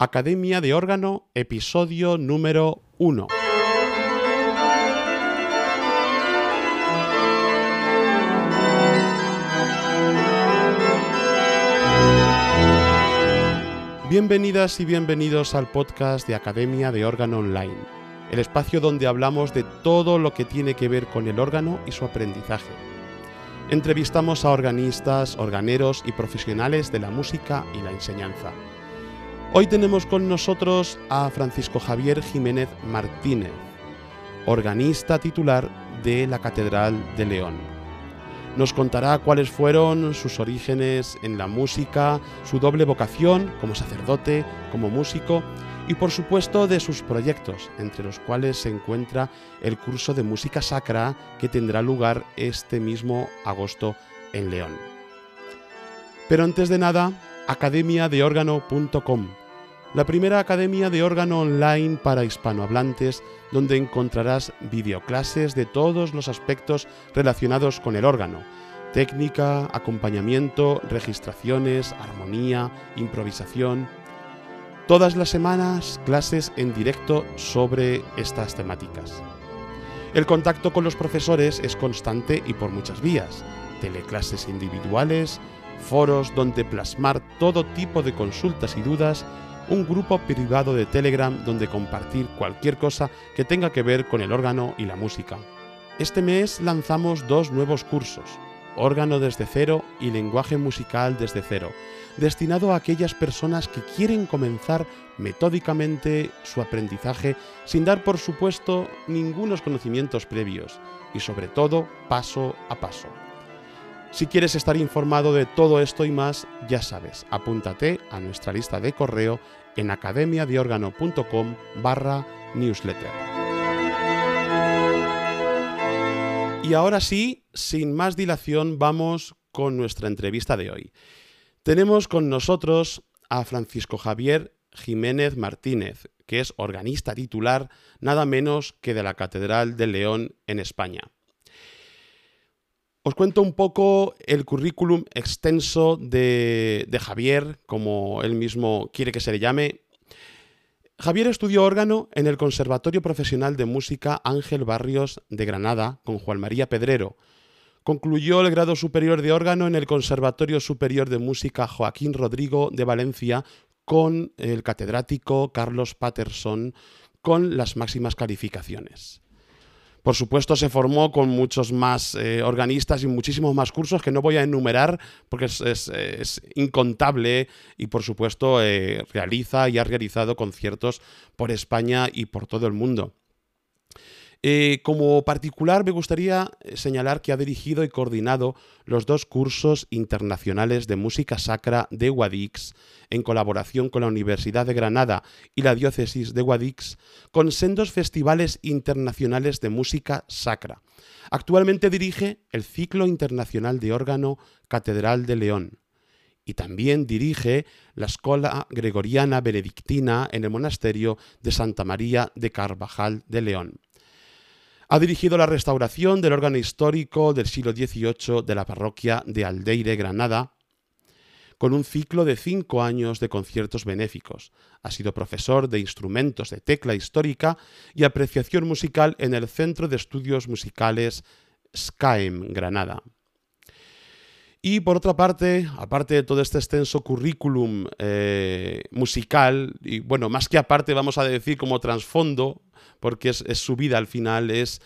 Academia de órgano, episodio número 1. Bienvenidas y bienvenidos al podcast de Academia de órgano online, el espacio donde hablamos de todo lo que tiene que ver con el órgano y su aprendizaje. Entrevistamos a organistas, organeros y profesionales de la música y la enseñanza. Hoy tenemos con nosotros a Francisco Javier Jiménez Martínez, organista titular de la Catedral de León. Nos contará cuáles fueron sus orígenes en la música, su doble vocación como sacerdote, como músico y por supuesto de sus proyectos, entre los cuales se encuentra el curso de música sacra que tendrá lugar este mismo agosto en León. Pero antes de nada, academiadeórgano.com la primera academia de órgano online para hispanohablantes, donde encontrarás videoclases de todos los aspectos relacionados con el órgano, técnica, acompañamiento, registraciones, armonía, improvisación. Todas las semanas clases en directo sobre estas temáticas. El contacto con los profesores es constante y por muchas vías. Teleclases individuales, foros donde plasmar todo tipo de consultas y dudas un grupo privado de Telegram donde compartir cualquier cosa que tenga que ver con el órgano y la música. Este mes lanzamos dos nuevos cursos, órgano desde cero y lenguaje musical desde cero, destinado a aquellas personas que quieren comenzar metódicamente su aprendizaje sin dar por supuesto ningunos conocimientos previos y sobre todo paso a paso. Si quieres estar informado de todo esto y más, ya sabes, apúntate a nuestra lista de correo en academiadeorgano.com barra newsletter. Y ahora sí, sin más dilación, vamos con nuestra entrevista de hoy. Tenemos con nosotros a Francisco Javier Jiménez Martínez, que es organista titular nada menos que de la Catedral de León en España. Os cuento un poco el currículum extenso de, Javier, como él mismo quiere que se le llame. Javier estudió órgano en el Conservatorio Profesional de Música Ángel Barrios de Granada con Juan María Pedrero. Concluyó el grado superior de órgano en el Conservatorio Superior de Música Joaquín Rodrigo de Valencia con el catedrático Carlos Patterson con las máximas calificaciones. Por supuesto, se formó con muchos más eh, organistas y muchísimos más cursos que no voy a enumerar porque es, incontable y, por supuesto, eh, realiza y ha realizado conciertos por España y por todo el mundo. Eh, como particular me gustaría eh, señalar que ha dirigido y coordinado los dos cursos internacionales de música sacra de Guadix en colaboración con la Universidad de Granada y la Diócesis de Guadix con sendos festivales internacionales de música sacra. Actualmente dirige el Ciclo Internacional de Órgano Catedral de León y también dirige la Escuela Gregoriana Benedictina en el Monasterio de Santa María de Carvajal de León. Ha dirigido la restauración del órgano histórico del siglo XVIII de la parroquia de Aldeire, Granada, con un ciclo de cinco años de conciertos benéficos. Ha sido profesor de instrumentos de tecla histórica y apreciación musical en el Centro de Estudios Musicales SCAEM, Granada. Y por otra parte, aparte de todo este extenso currículum eh, musical, y bueno, más que aparte vamos a decir como trasfondo, porque es, su vida al final, es,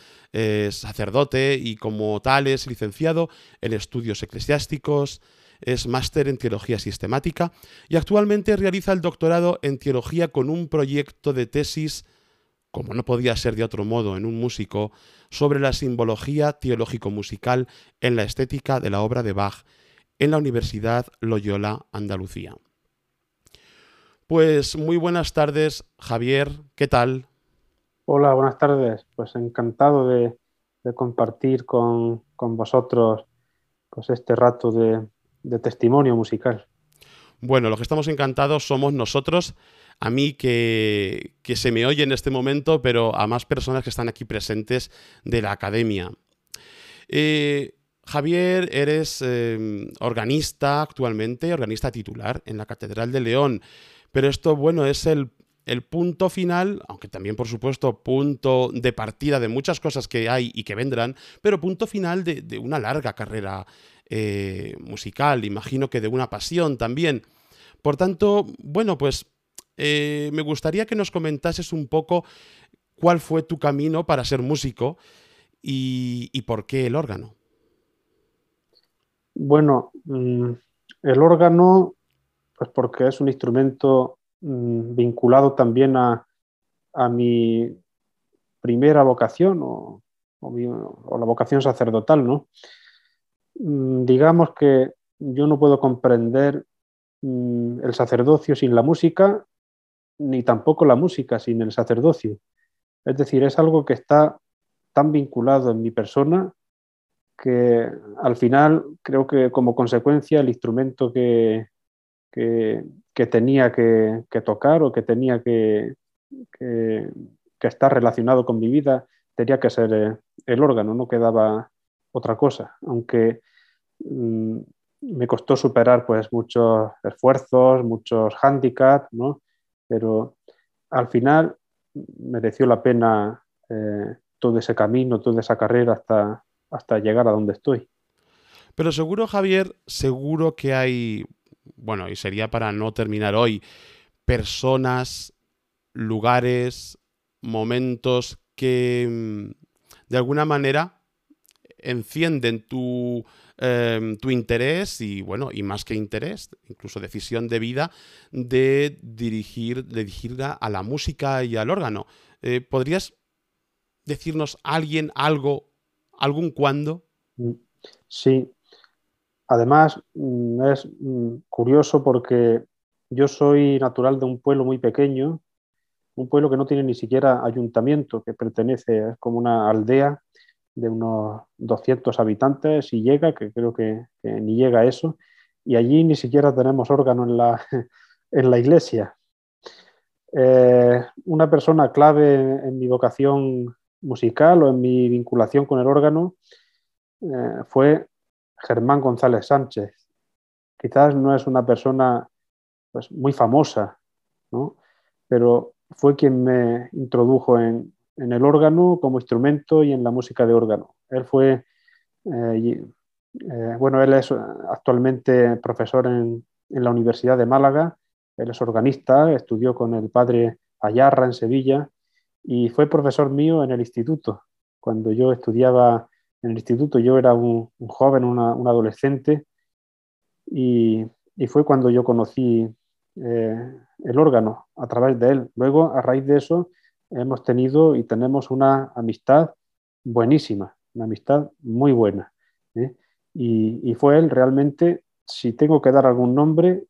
sacerdote y como tal es licenciado en estudios eclesiásticos, es máster en teología sistemática y actualmente realiza el doctorado en teología con un proyecto de tesis, como no podía ser de otro modo en un músico, sobre la simbología teológico-musical en la estética de la obra de Bach en la Universidad Loyola Andalucía. Pues muy buenas tardes, Javier, ¿qué tal? Hola, buenas tardes. Pues encantado de, compartir con, vosotros pues este rato de, testimonio musical. Bueno, lo que estamos encantados somos nosotros, a mí que, se me oye en este momento, pero a más personas que están aquí presentes de la academia. Eh, Javier, eres em, organista actualmente, organista titular en la Catedral de León. Pero esto, bueno, es el, punto final, aunque también, por supuesto, punto de partida de muchas cosas que hay y que vendrán, pero punto final de, una larga carrera eh, musical, imagino que de una pasión también. Por tanto, bueno, pues eh, me gustaría que nos comentases un poco cuál fue tu camino para ser músico y, por qué el órgano. Bueno, mm, el órgano, pues porque es un instrumento mm, vinculado también a, mi primera vocación o, la vocación sacerdotal, ¿no? Mm, digamos que yo no puedo comprender el sacerdocio sin la música, ni tampoco la música sin el sacerdocio. Es decir, es algo que está tan vinculado en mi persona que al final creo que como consecuencia el instrumento que, que, tenía que, tocar o que tenía que, que, estar relacionado con mi vida tenía que ser eh, el órgano, no quedaba otra cosa, aunque mm, me costó superar pues muchos esfuerzos, muchos hándicaps, ¿no? pero al final mereció la pena eh, todo ese camino, toda esa carrera hasta, hasta llegar a donde estoy. Pero seguro, Javier, seguro que hay, bueno, y sería para no terminar hoy, personas, lugares, momentos que mm, de alguna manera encienden tu, em, tu, interés y, bueno, y más que interés, incluso decisión de vida de dirigir, de dirigirla a la música y al órgano. Eh, ¿Podrías decirnos alguien, algo, algún cuándo? Mm, sí. Además, mm, es mm, curioso porque yo soy natural de un pueblo muy pequeño, un pueblo que no tiene ni siquiera ayuntamiento, que pertenece, es como una aldea de unos 200 habitantes y llega, que creo que, ni llega a eso, y allí ni siquiera tenemos órgano en la, en la iglesia. Eh, una persona clave en mi vocación musical o en mi vinculación con el órgano eh, fue Germán González Sánchez. Quizás no es una persona pues, muy famosa, pero fue quien me introdujo en, el órgano como instrumento y en la música de órgano. Él fue, eh, eh, bueno, él es actualmente profesor en, en la Universidad de Málaga, él es organista, estudió con el padre Ayarra en Sevilla y fue profesor mío en el instituto. Cuando yo estudiaba en el instituto, yo era un, joven, un adolescente, y, fue cuando yo conocí eh, el órgano a través de él. Luego, a raíz de eso, hemos tenido y tenemos una amistad buenísima, una amistad muy buena. ¿eh? Y, y, fue él realmente, si tengo que dar algún nombre,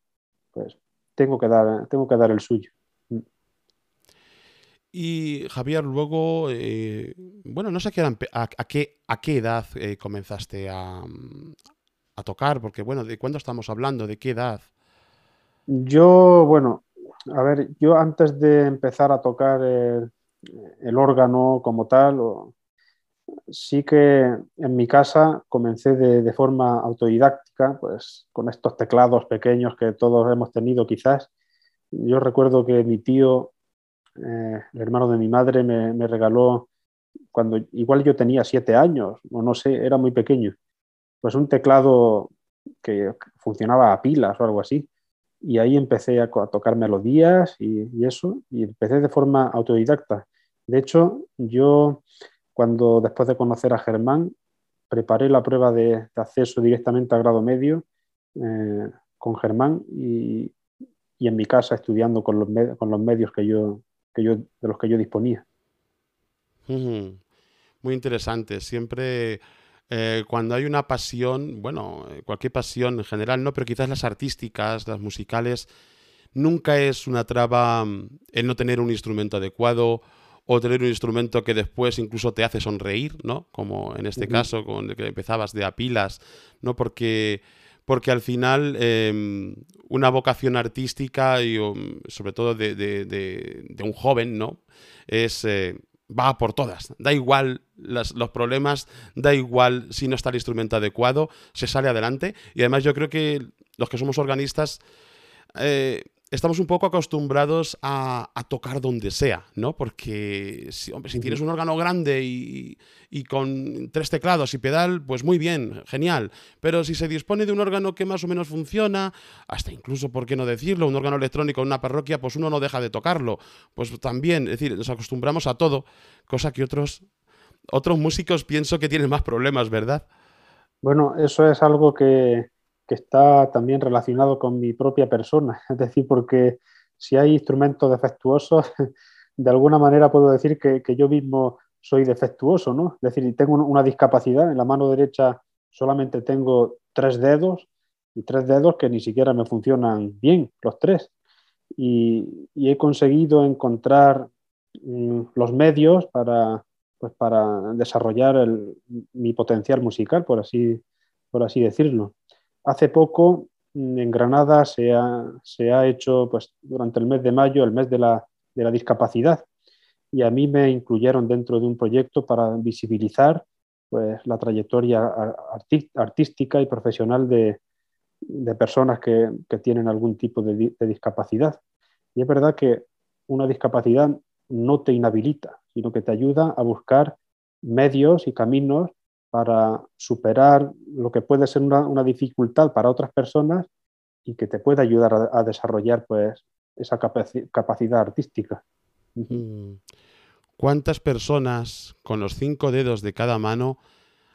pues tengo que dar, tengo que dar el suyo. Y Javier, luego, eh, bueno, no sé a, qué, a qué edad eh, comenzaste a, a, tocar, porque bueno, ¿de cuándo estamos hablando? ¿De qué edad? Yo, bueno, a ver, yo antes de empezar a tocar el, órgano como tal, sí que en mi casa comencé de, forma autodidáctica, pues con estos teclados pequeños que todos hemos tenido quizás. Yo recuerdo que mi tío eh, el hermano de mi madre me, regaló, cuando igual yo tenía siete años, o no sé, era muy pequeño, pues un teclado que funcionaba a pilas o algo así. Y ahí empecé a, tocar melodías y, eso, y empecé de forma autodidacta. De hecho, yo cuando después de conocer a Germán, preparé la prueba de, acceso directamente a grado medio eh, con Germán y, en mi casa estudiando con los, medios que yo, de los que yo disponía. Muy interesante. Siempre eh, cuando hay una pasión, bueno, eh, cualquier pasión en general, no, pero quizás las artísticas, las musicales, nunca es una traba mm, el no tener un instrumento adecuado o tener un instrumento que después incluso te hace sonreír, ¿no? Como en este caso con el que empezabas de a pilas, ¿no? Porque porque al final em, una vocación artística y um, sobre todo de, un joven, ¿no? Es... Eh, va por todas. Da igual los problemas, da igual si no está el instrumento adecuado, se sale adelante. Y además yo creo que los que somos organistas, eh, estamos un poco acostumbrados a, tocar donde sea, ¿no? Porque si, hombre, si tienes un órgano grande y, con tres teclados y pedal, pues muy bien, genial. Pero si se dispone de un órgano que más o menos funciona, hasta incluso, ¿por qué no decirlo? Un órgano electrónico en una parroquia, pues uno no deja de tocarlo. Pues también, es decir, nos acostumbramos a todo, cosa que otros, otros músicos pienso que tienen más problemas, ¿verdad? Bueno, eso es algo que, que está también relacionado con mi propia persona. Es decir, porque si hay instrumentos defectuosos, de alguna manera puedo decir que, yo mismo soy defectuoso, ¿no? Es decir, tengo una discapacidad, en la mano derecha solamente tengo tres dedos y tres dedos que ni siquiera me funcionan bien, los tres. Y, he conseguido encontrar mm, los medios para, pues para desarrollar mi potencial musical, por así, por así decirlo. Hace poco mm, en Granada se ha, hecho pues, durante el mes de mayo el mes de la, discapacidad y a mí me incluyeron dentro de un proyecto para visibilizar pues, la trayectoria artística y profesional de, personas que, tienen algún tipo de, de, discapacidad. Y es verdad que una discapacidad no te inhabilita, sino que te ayuda a buscar medios y caminos para superar lo que puede ser una, dificultad para otras personas y que te puede ayudar a, desarrollar pues, esa capacidad artística. Mm. ¿Cuántas personas con los cinco dedos de cada mano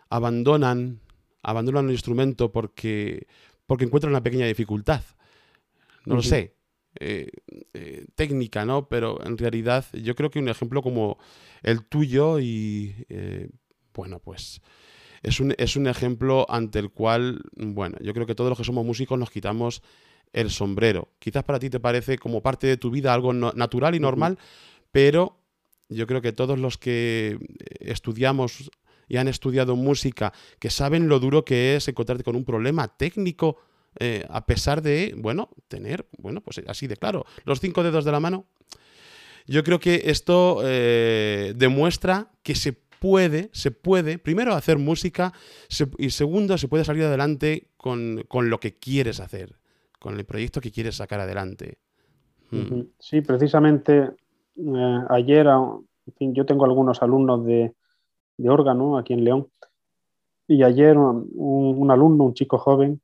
abandonan, abandonan un instrumento porque, porque encuentran una pequeña dificultad? No lo sé. Eh, eh, técnica, ¿no? Pero en realidad yo creo que un ejemplo como el tuyo y, eh, bueno, pues es un, es un ejemplo ante el cual, bueno, yo creo que todos los que somos músicos nos quitamos el sombrero. Quizás para ti te parece como parte de tu vida algo natural y normal, pero yo creo que todos los que estudiamos y han estudiado música, que saben lo duro que es encontrarte con un problema técnico, eh, a pesar de, bueno, tener, bueno, pues así de claro, los cinco dedos de la mano. Yo creo que esto eh, demuestra que se puede, se puede, primero hacer música y segundo, se puede salir adelante con, lo que quieres hacer, con el proyecto que quieres sacar adelante. Mm. Sí, precisamente eh, ayer, yo tengo algunos alumnos de, órgano aquí en León y ayer un, alumno, un chico joven,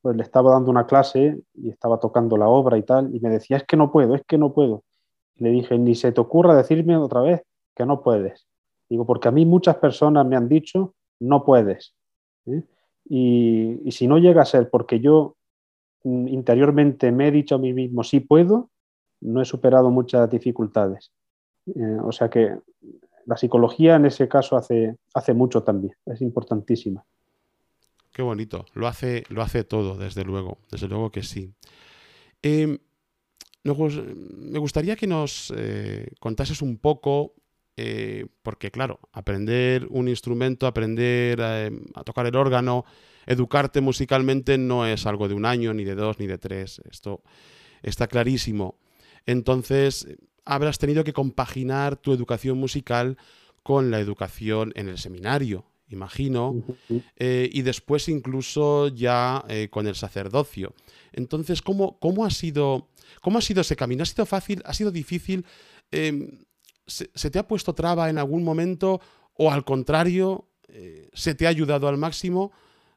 pues le estaba dando una clase y estaba tocando la obra y tal, y me decía, es que no puedo, es que no puedo. le dije, ni se te ocurra decirme otra vez que no puedes. Digo, porque a mí muchas personas me han dicho, no puedes. ¿eh? Y, si no llega a ser porque yo mm, interiormente me he dicho a mí mismo, sí puedo, no he superado muchas dificultades. Eh, o sea que la psicología en ese caso hace, hace mucho también, es importantísima. Qué bonito, lo hace, lo hace todo, desde luego, desde luego que sí. Em, me gustaría que nos eh, contases un poco eh, porque claro, aprender un instrumento, aprender eh, a, tocar el órgano, educarte musicalmente no es algo de un año, ni de dos, ni de tres. Esto está clarísimo. Entonces, habrás tenido que compaginar tu educación musical con la educación en el seminario, imagino, eh, y después incluso ya con el sacerdocio. Entonces, ¿cómo, cómo, ha sido, ¿cómo ha sido ese camino? ¿Ha sido fácil? ¿Ha sido difícil? Em, ¿se, te ha puesto traba en algún momento o al contrario, eh, se te ha ayudado al máximo?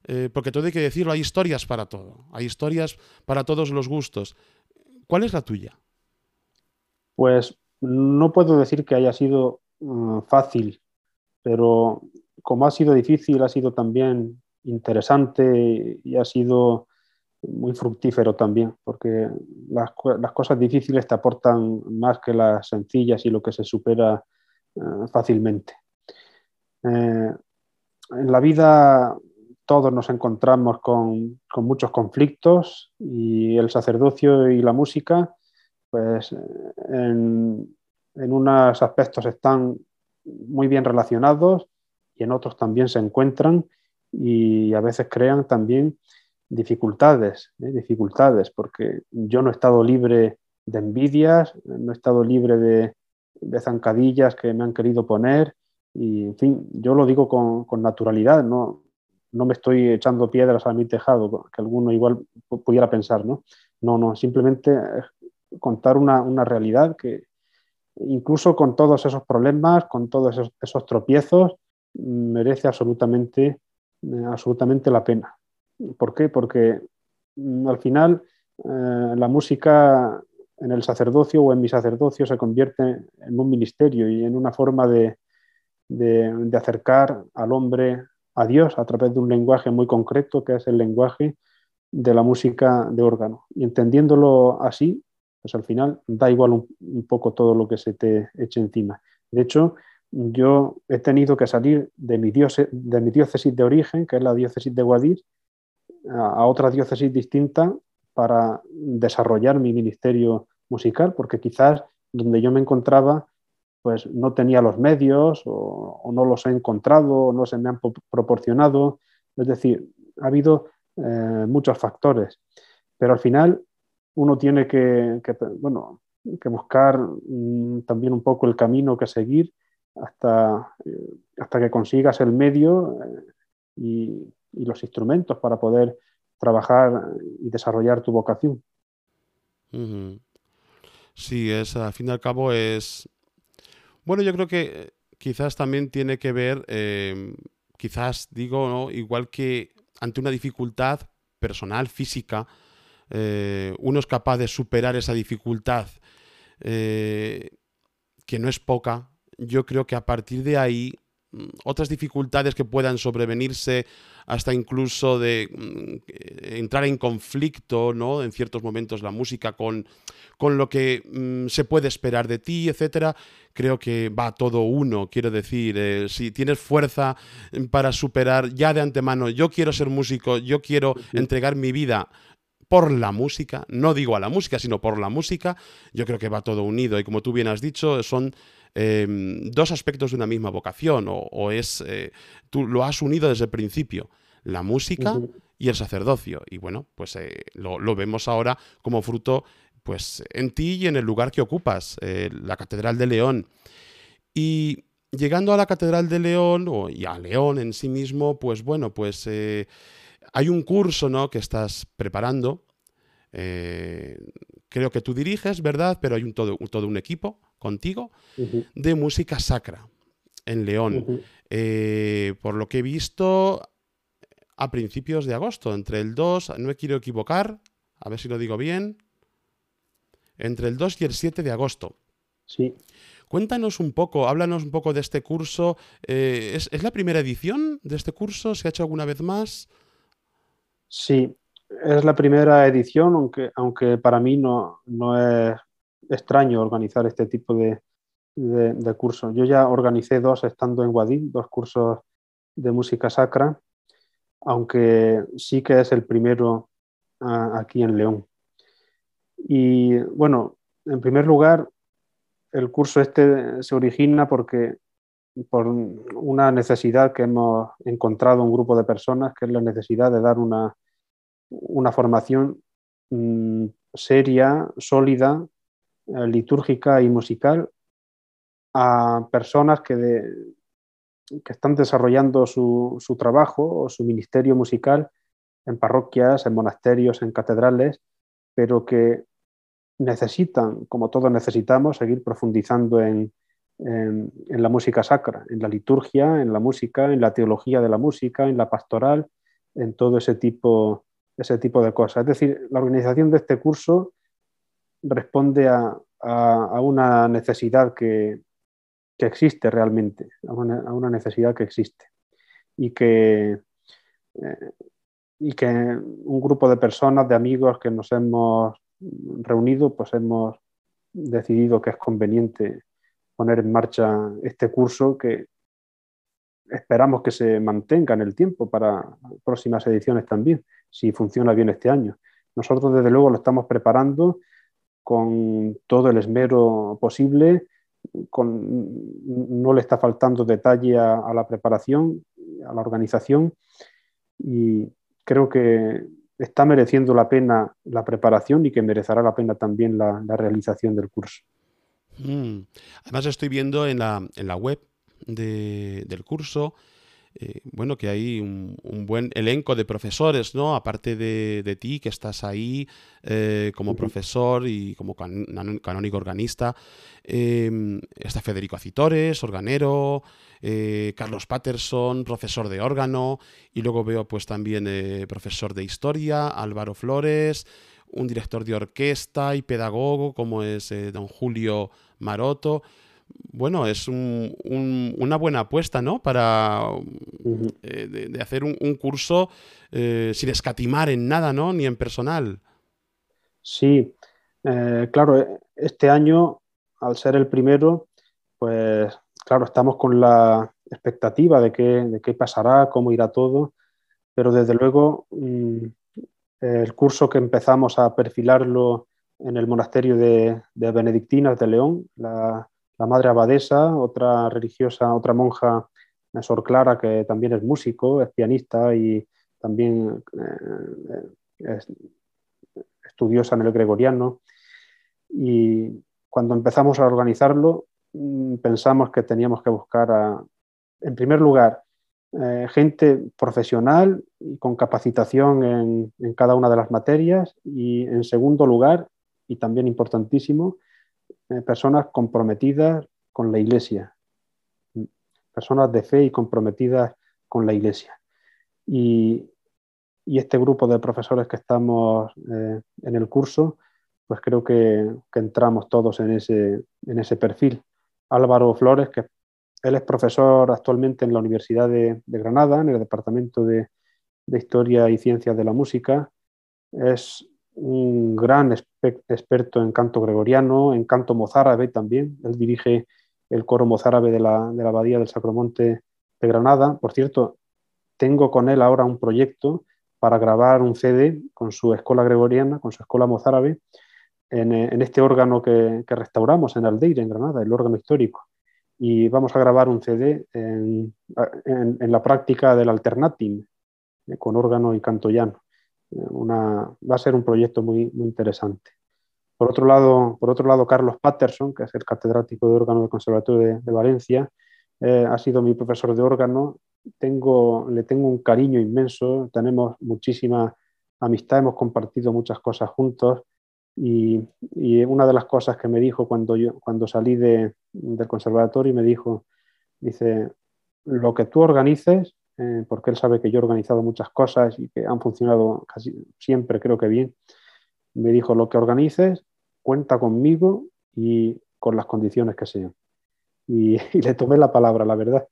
Eh, porque todo hay que decirlo, hay historias para todo, hay historias para todos los gustos. ¿Cuál es la tuya? Pues no puedo decir que haya sido mm, fácil, pero como ha sido difícil, ha sido también interesante y ha sido muy fructífero también, porque las, cosas difíciles te aportan más que las sencillas y lo que se supera eh, fácilmente. Eh, en la vida todos nos encontramos con, muchos conflictos y el sacerdocio y la música, pues en, en unos aspectos están muy bien relacionados y en otros también se encuentran y a veces crean también dificultades, ¿eh? dificultades, porque yo no he estado libre de envidias, no he estado libre de, zancadillas que me han querido poner y, en fin, yo lo digo con, naturalidad, no, no me estoy echando piedras a mi tejado, que alguno igual pudiera pensar, ¿no? No, no, simplemente contar una, realidad que incluso con todos esos problemas, con todos esos, tropiezos, merece absolutamente, eh, absolutamente la pena. ¿Por qué? Porque mm, al final eh, la música en el sacerdocio o en mi sacerdocio se convierte en un ministerio y en una forma de, de acercar al hombre a Dios a través de un lenguaje muy concreto que es el lenguaje de la música de órgano. Y entendiéndolo así, pues al final da igual un, poco todo lo que se te eche encima. De hecho, yo he tenido que salir de mi, de mi diócesis de origen, que es la diócesis de Guadix, a, otra diócesis distinta para desarrollar mi ministerio musical, porque quizás donde yo me encontraba pues no tenía los medios o, no los he encontrado o no se me han proporcionado. Es decir, ha habido eh, muchos factores. Pero al final uno tiene que, bueno, que buscar mm, también un poco el camino que seguir hasta, eh, hasta que consigas el medio eh, y, los instrumentos para poder trabajar y desarrollar tu vocación. Sí, es, al fin y al cabo es... Bueno, yo creo que quizás también tiene que ver, quizás digo, ¿no? igual que ante una dificultad personal, física, eh, uno es capaz de superar esa dificultad, eh, que no es poca, yo creo que a partir de ahí otras dificultades que puedan sobrevenirse hasta incluso de mm, entrar en conflicto, ¿no? En ciertos momentos la música con, con lo que mm, se puede esperar de ti, etcétera, creo que va todo uno. Quiero decir, eh, si tienes fuerza para superar ya de antemano, yo quiero ser músico, yo quiero entregar mi vida por la música, no digo a la música, sino por la música, yo creo que va todo unido. Y como tú bien has dicho, son em, dos aspectos de una misma vocación, o, es, eh, tú lo has unido desde el principio, la música y el sacerdocio. Y bueno, pues eh, lo, lo, vemos ahora como fruto pues en ti y en el lugar que ocupas, eh, la Catedral de León. Y llegando a la Catedral de León, o, y a León en sí mismo, pues bueno, pues hay un curso ¿no? que estás preparando. Creo que tú diriges, ¿verdad? Pero hay un, todo, todo un equipo contigo de música sacra en León. por lo que he visto, a principios de agosto, entre el 2, no me quiero equivocar, a ver si lo digo bien, entre el 2 y el 7 de agosto. Sí. Cuéntanos un poco, háblanos un poco de este curso. Eh, ¿es, la primera edición de este curso? ¿Se ha hecho alguna vez más? Sí, es la primera edición, aunque, aunque para mí no, no es extraño organizar este tipo de, de, cursos. Yo ya organicé dos estando en Guadí, dos cursos de música sacra, aunque sí que es el primero aquí en León. Y bueno, en primer lugar, el curso este se origina porque por una necesidad que hemos encontrado un grupo de personas, que es la necesidad de dar una, una formación mm, seria, sólida, litúrgica y musical a personas que, que están desarrollando su, su trabajo o su ministerio musical en parroquias, en monasterios, en catedrales, pero que necesitan, como todos necesitamos, seguir profundizando en, la música sacra, en la liturgia, en la música, en la teología de la música, en la pastoral, en todo ese tipo, ese tipo de cosas. Es decir, la organización de este curso responde a, una necesidad que, existe realmente, a una, necesidad que existe y que, eh, y que un grupo de personas, de amigos que nos hemos reunido, pues hemos decidido que es conveniente poner en marcha este curso que esperamos que se mantenga en el tiempo para próximas ediciones también, si funciona bien este año. Nosotros desde luego lo estamos preparando con todo el esmero posible, con, no le está faltando detalle a la preparación, a la organización y creo que está mereciendo la pena la preparación y que merecerá la pena también la, realización del curso. Mm. Además estoy viendo en la, web del curso eh, bueno, que hay un, buen elenco de profesores, ¿no? Aparte de, ti, que estás ahí eh, como profesor y como canónico organista. Em, está Federico Acitores, organero, eh, Carlos Patterson, profesor de órgano, y luego veo pues también profesor de historia, Álvaro Flores, un director de orquesta y pedagogo como es don Julio Maroto bueno, es una buena apuesta, ¿no? Para eh, de, hacer un, curso eh, sin escatimar en nada, ¿no? Ni en personal. Sí, eh, claro, este año, al ser el primero, pues claro, estamos con la expectativa de qué, de qué pasará, cómo irá todo, pero desde luego mm, el curso que empezamos a perfilarlo en el monasterio de, de Benedictinas de León, la, la madre abadesa, otra religiosa, otra monja, Sor Clara, que también es músico, es pianista y también eh, es estudiosa en el gregoriano. Y cuando empezamos a organizarlo, mm, pensamos que teníamos que buscar, en primer lugar, eh, gente profesional y con capacitación en, en, cada una de las materias y en segundo lugar, y también importantísimo, eh, personas comprometidas con la Iglesia, personas de fe y comprometidas con la Iglesia. Y, este grupo de profesores que estamos eh, en el curso, pues creo que, entramos todos en ese, en ese perfil. Álvaro Flores, que él es profesor actualmente en la Universidad de, Granada, en el Departamento de, de Historia y Ciencias de la Música, es un gran experto en canto gregoriano, en canto mozárabe también. Él dirige el coro mozárabe de la, de la Abadía del Sacromonte de Granada. Por cierto, tengo con él ahora un proyecto para grabar un CD con su escuela gregoriana, con su escuela mozárabe, en, en este órgano que, que, restauramos en Aldeire, en Granada, el órgano histórico. Y vamos a grabar un CD en, en, la práctica del alternatim, eh, con órgano y canto llano va a ser un proyecto muy, muy interesante. Por otro, lado, por otro lado, Carlos Patterson, que es el catedrático de órgano del Conservatorio de, Valencia, eh, ha sido mi profesor de órgano. Tengo, le tengo un cariño inmenso, tenemos muchísima amistad, hemos compartido muchas cosas juntos y, una de las cosas que me dijo cuando, yo, cuando salí de, del conservatorio me dijo, dice, lo que tú organices eh, porque él sabe que yo he organizado muchas cosas y que han funcionado casi siempre, creo que bien. Me dijo, lo que organices, cuenta conmigo y con las condiciones que sean. Y, le tomé la palabra, la verdad.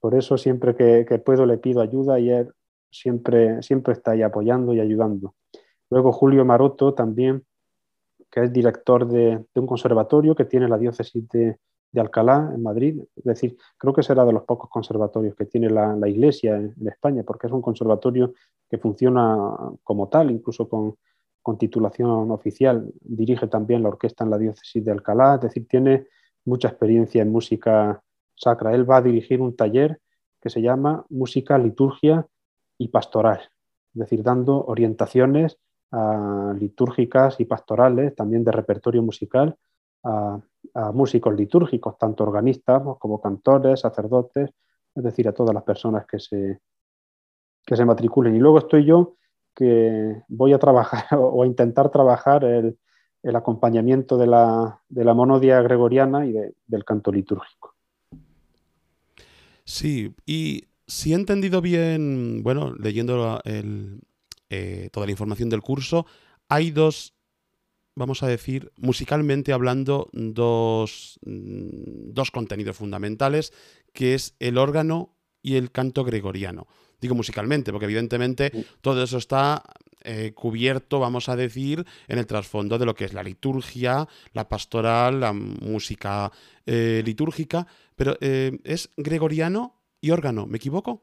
Por eso siempre que, puedo le pido ayuda y él siempre, siempre está ahí apoyando y ayudando. Luego Julio Maroto también, que es director de, de un conservatorio que tiene la diócesis de, de Alcalá, en Madrid. Es decir, creo que será de los pocos conservatorios que tiene la, Iglesia en, España, porque es un conservatorio que funciona como tal, incluso con, titulación oficial. Dirige también la orquesta en la diócesis de Alcalá, es decir, tiene mucha experiencia en música sacra. Él va a dirigir un taller que se llama Música, Liturgia y Pastoral, es decir, dando orientaciones litúrgicas y pastorales, también de repertorio musical a, músicos litúrgicos, tanto organistas como cantores, sacerdotes, es decir, a todas las personas que se, que se matriculen. Y luego estoy yo que voy a trabajar o a intentar trabajar el, acompañamiento de la, de la, monodia gregoriana y del canto litúrgico. Sí, y si he entendido bien, bueno, leyendo eh, toda la información del curso, hay dos vamos a decir, musicalmente hablando, dos, mm, dos contenidos fundamentales, que es el órgano y el canto gregoriano. Digo musicalmente, porque evidentemente todo eso está eh, cubierto, vamos a decir, en el trasfondo de lo que es la liturgia, la pastoral, la música eh, litúrgica, pero eh, es gregoriano y órgano, ¿me equivoco?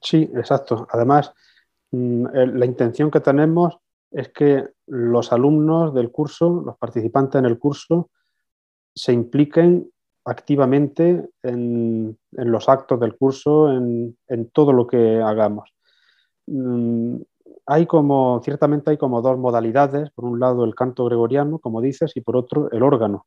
Sí, exacto. Además, mm, la intención que tenemos es que los alumnos del curso, los participantes en el curso, se impliquen activamente en, los actos del curso, en, todo lo que hagamos. Mm, hay como, ciertamente hay como dos modalidades, por un lado el canto gregoriano, como dices, y por otro el órgano.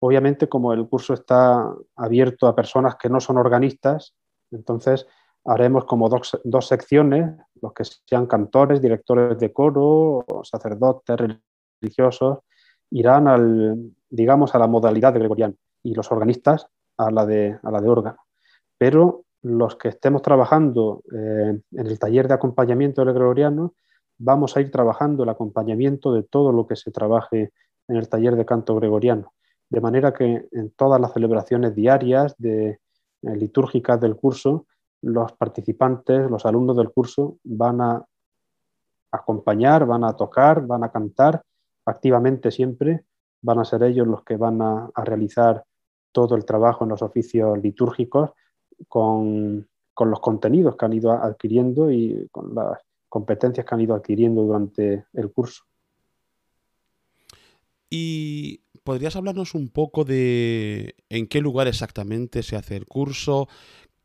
Obviamente, como el curso está abierto a personas que no son organistas, Entonces, haremos como dos, dos, secciones, los que sean cantores, directores de coro, sacerdotes, religiosos, irán al, digamos, a la modalidad de gregoriano y los organistas a la de, a la de órgano. Pero los que estemos trabajando eh, en el taller de acompañamiento del gregoriano, vamos a ir trabajando el acompañamiento de todo lo que se trabaje en el taller de canto gregoriano. De manera que en todas las celebraciones diarias de, eh, litúrgicas del curso, los participantes, los alumnos del curso van a acompañar, van a tocar, van a cantar activamente siempre, van a ser ellos los que van a, realizar todo el trabajo en los oficios litúrgicos con, con, los contenidos que han ido adquiriendo y con las competencias que han ido adquiriendo durante el curso. ¿Y podrías hablarnos un poco de en qué lugar exactamente se hace el curso?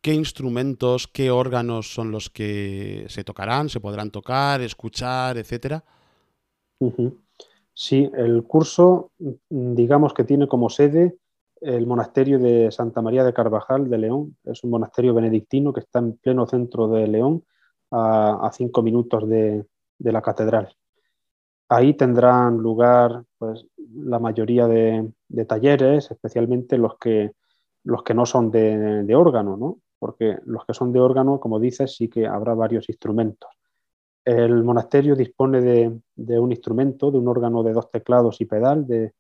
¿Qué instrumentos, qué órganos son los que se tocarán, se podrán tocar, escuchar, etcétera? Sí, el curso, digamos que tiene como sede el monasterio de Santa María de Carvajal de León. Es un monasterio benedictino que está en pleno centro de León, a, cinco minutos de, la catedral. Ahí tendrán lugar pues, la mayoría de, talleres, especialmente los que, los que no son de órgano, ¿no? Porque los que son de órgano, como dices, sí que habrá varios instrumentos. El monasterio dispone de, un instrumento, de un órgano de dos teclados y pedal de,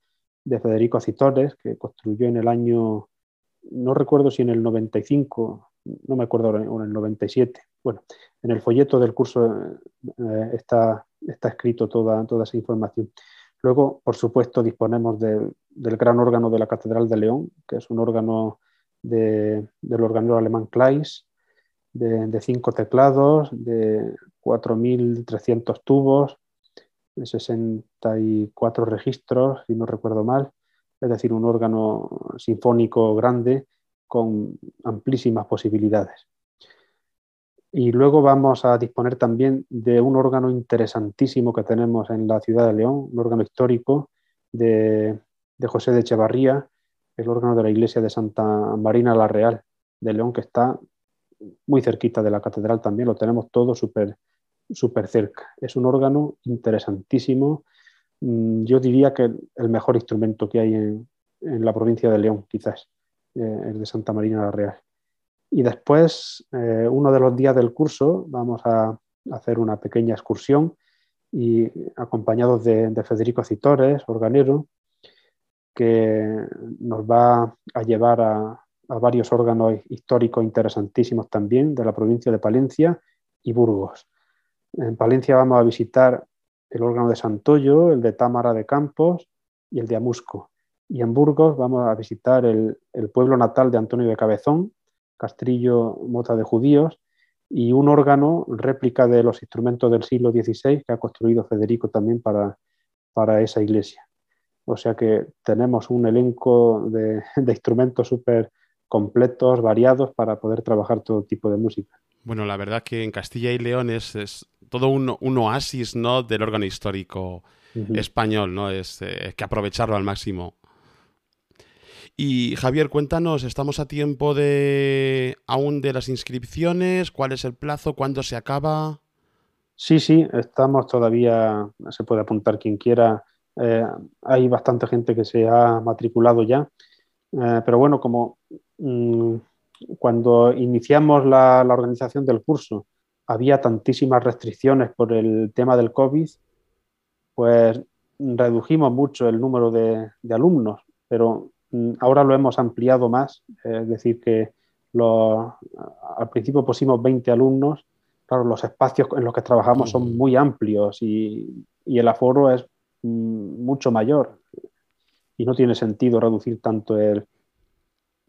Federico Citores, que construyó en el año, no recuerdo si en el 95, no me acuerdo o en el 97. Bueno, en el folleto del curso eh, está, escrito toda esa información. Luego, por supuesto, disponemos del gran órgano de la Catedral de León, que es un órgano del organero alemán Kleis, de, cinco teclados, de 4.300 tubos, de 64 registros, si no recuerdo mal, es decir, un órgano sinfónico grande con amplísimas posibilidades. Y luego vamos a disponer también de un órgano interesantísimo que tenemos en la ciudad de León, un órgano histórico de, de José de Echevarría, el órgano de la iglesia de Santa Marina la Real de León, que está muy cerquita de la catedral también, lo tenemos todo súper super cerca. Es un órgano interesantísimo. Mm, yo diría que el mejor instrumento que hay en, la provincia de León, quizás, eh, el de Santa Marina la Real. Y después, eh, uno de los días del curso, vamos a hacer una pequeña excursión y acompañados de, de Federico Citores, organero, que nos va a llevar a, varios órganos históricos interesantísimos también de la provincia de Palencia y Burgos. En Palencia vamos a visitar el órgano de Santoyo, el de Támara de Campos y el de Amusco. Y en Burgos vamos a visitar el, pueblo natal de Antonio de Cabezón, Castrillo Mota de Judíos, y un órgano réplica de los instrumentos del siglo XVI que ha construido Federico también para, para esa iglesia. O sea que tenemos un elenco de, instrumentos súper completos, variados, para poder trabajar todo tipo de música. Bueno, la verdad que en Castilla y León es, todo un, oasis ¿no? del órgano histórico español, ¿no? Es eh, que aprovecharlo al máximo. Y Javier, cuéntanos, ¿estamos a tiempo de aún de las inscripciones? ¿Cuál es el plazo? ¿Cuándo se acaba? Sí, sí, estamos todavía, se puede apuntar quien quiera eh, hay bastante gente que se ha matriculado ya, eh, pero bueno, como mm, cuando iniciamos la, organización del curso había tantísimas restricciones por el tema del COVID, pues redujimos mucho el número de, alumnos, pero mm, ahora lo hemos ampliado más, es decir, que al principio pusimos 20 alumnos, claro, los espacios en los que trabajamos son muy amplios y, y el aforo es mucho mayor y no tiene sentido reducir tanto el,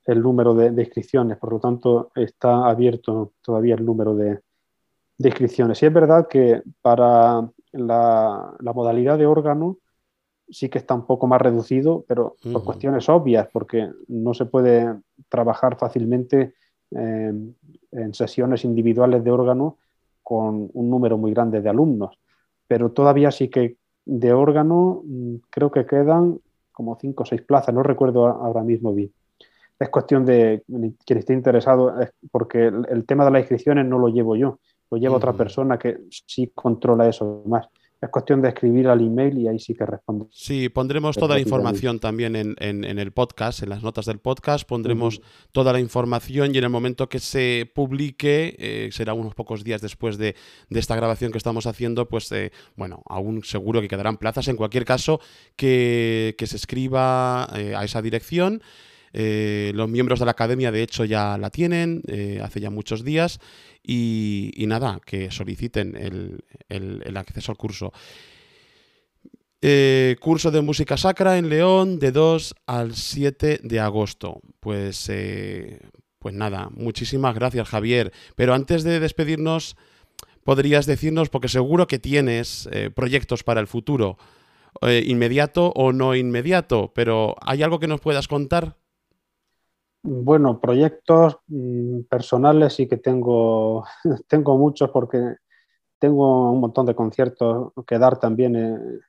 el número de, inscripciones, por lo tanto está abierto todavía el número de, de inscripciones. Y es verdad que para la, la, modalidad de órgano sí que está un poco más reducido, pero por cuestiones obvias, porque no se puede trabajar fácilmente en sesiones individuales de órgano con un número muy grande de alumnos. Pero todavía sí que de órgano mm, creo que quedan como cinco o seis plazas, no recuerdo ahora mismo bien. es cuestión de quien esté interesado, porque el, tema de las inscripciones no lo llevo yo, lo lleva otra persona que sí controla eso más. Es cuestión de escribir al email y ahí sí que respondo. Sí, pondremos toda la información también en, el podcast, en las notas del podcast, pondremos toda la información y en el momento que se publique, eh, será unos pocos días después de, esta grabación que estamos haciendo, pues eh, bueno, aún seguro que quedarán plazas. En cualquier caso, que, se escriba eh, a esa dirección. Los miembros de la academia, de hecho, ya la tienen hace ya muchos días y, nada, que soliciten el, acceso al curso. Eh, curso de música sacra en León de 2 al 7 de agosto. Pues, eh, pues nada, muchísimas gracias Javier. Pero antes de despedirnos, podrías decirnos, porque seguro que tienes eh, proyectos para el futuro, inmediato o no inmediato, pero ¿hay algo que nos puedas contar? Bueno, proyectos mm, personales sí que tengo, tengo muchos porque tengo un montón de conciertos que dar también. Eh,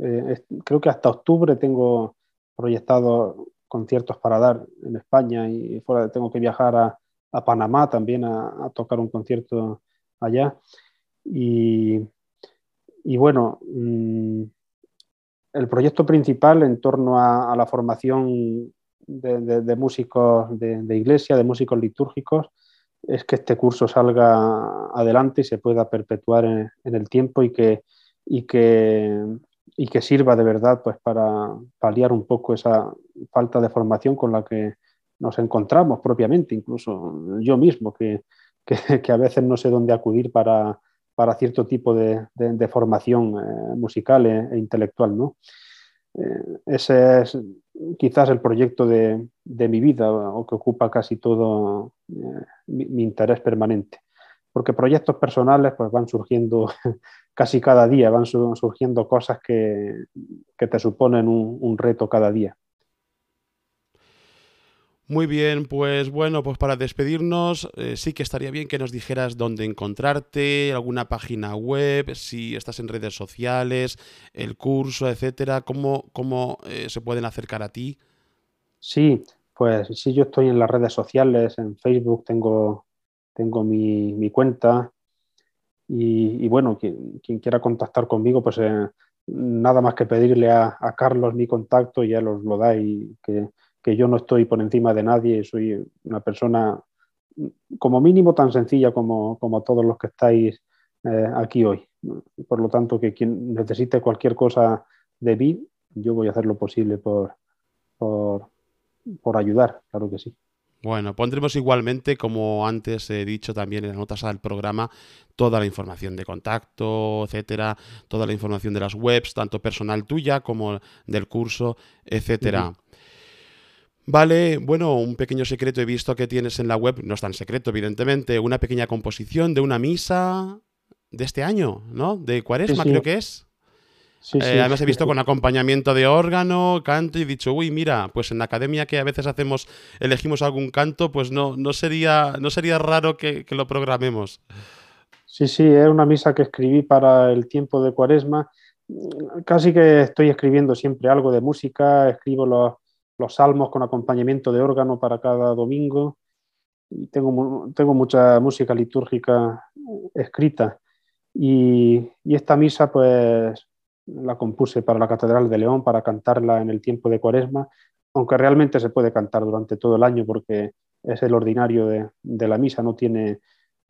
eh, creo que hasta octubre tengo proyectados conciertos para dar en España y fuera tengo que viajar a, Panamá también a, tocar un concierto allá. Y, bueno, mm, el proyecto principal en torno a la formación de, músicos de, iglesia, de músicos litúrgicos, es que este curso salga adelante y se pueda perpetuar en, el tiempo y que, y, que, y que sirva de verdad pues, para paliar un poco esa falta de formación con la que nos encontramos propiamente, incluso yo mismo, que, que, a veces no sé dónde acudir para, para cierto tipo de, de, formación eh, musical e, e, intelectual. ¿no? Eh, ese es quizás el proyecto de, mi vida o que ocupa casi todo eh, mi, interés permanente. Porque proyectos personales pues, van surgiendo casi cada día, van surgiendo cosas que, te suponen un reto cada día. Muy bien, pues bueno, pues para despedirnos, eh, sí que estaría bien que nos dijeras dónde encontrarte, alguna página web, si estás en redes sociales, el curso, etcétera, cómo, cómo eh, se pueden acercar a ti. Sí, pues sí, yo estoy en las redes sociales, en Facebook tengo, tengo mi, cuenta y, bueno, quien, quiera contactar conmigo, pues eh, nada más que pedirle a, a, Carlos mi contacto y ya los lo da y que que yo no estoy por encima de nadie, soy una persona como mínimo tan sencilla como, como todos los que estáis eh, aquí hoy. Por lo tanto, que quien necesite cualquier cosa de mí, yo voy a hacer lo posible por, por, por ayudar, claro que sí. Bueno, pondremos igualmente, como antes he dicho también en las notas al programa, toda la información de contacto, etcétera, toda la información de las webs, tanto personal tuya como del curso, etcétera. Vale, bueno, un pequeño secreto he visto que tienes en la web, no es tan secreto, evidentemente, una pequeña composición de una misa de este año, ¿no? De Cuaresma, creo que es. Sí, eh, además he visto con acompañamiento de órgano, canto y he dicho, uy, mira, pues en la academia que a veces hacemos, elegimos algún canto, pues no, no, sería, no sería raro que, que lo programemos. Sí, sí, es una misa que escribí para el tiempo de Cuaresma. Casi que estoy escribiendo siempre algo de música, escribo los los salmos con acompañamiento de órgano para cada domingo. Y tengo, tengo mucha música litúrgica escrita. Y, esta misa, pues, la compuse para la Catedral de León, para cantarla en el tiempo de Cuaresma, aunque realmente se puede cantar durante todo el año porque es el ordinario de, la misa, no tiene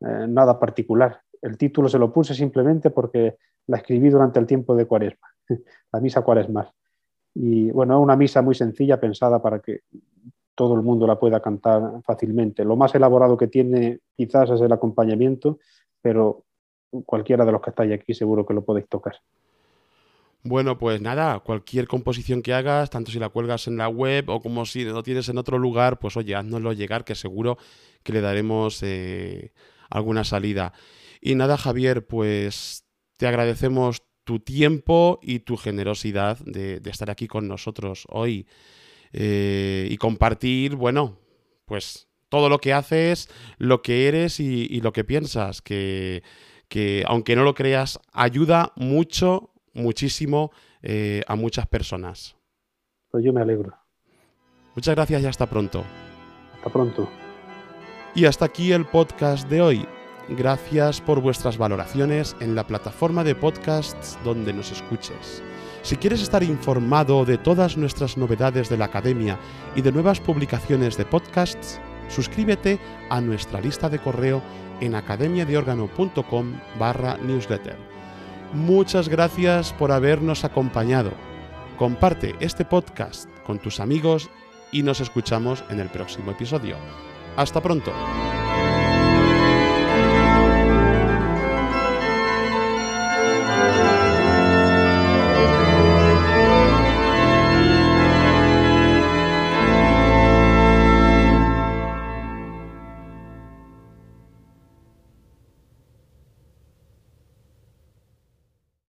eh, nada particular. El título se lo puse simplemente porque la escribí durante el tiempo de Cuaresma, la misa cuaresmal. Y bueno, una misa muy sencilla pensada para que todo el mundo la pueda cantar fácilmente. Lo más elaborado que tiene quizás es el acompañamiento, pero cualquiera de los que estáis aquí seguro que lo podéis tocar. Bueno, pues nada, cualquier composición que hagas, tanto si la cuelgas en la web o como si lo tienes en otro lugar, pues oye, haznoslo llegar, que seguro que le daremos eh, alguna salida. Y nada, Javier, pues te agradecemos tu tiempo y tu generosidad de, estar aquí con nosotros hoy eh, y compartir, bueno, pues todo lo que haces, lo que eres y, lo que piensas, que, aunque no lo creas, ayuda mucho, muchísimo eh, a muchas personas. Pues yo me alegro. Muchas gracias y hasta pronto. Hasta pronto. Y hasta aquí el podcast de hoy. Gracias por vuestras valoraciones en la plataforma de podcasts donde nos escuches. Si quieres estar informado de todas nuestras novedades de la academia y de nuevas publicaciones de podcasts, suscríbete a nuestra lista de correo en academiadeorgano.com barra newsletter. Muchas gracias por habernos acompañado. Comparte este podcast con tus amigos y nos escuchamos en el próximo episodio. Hasta pronto.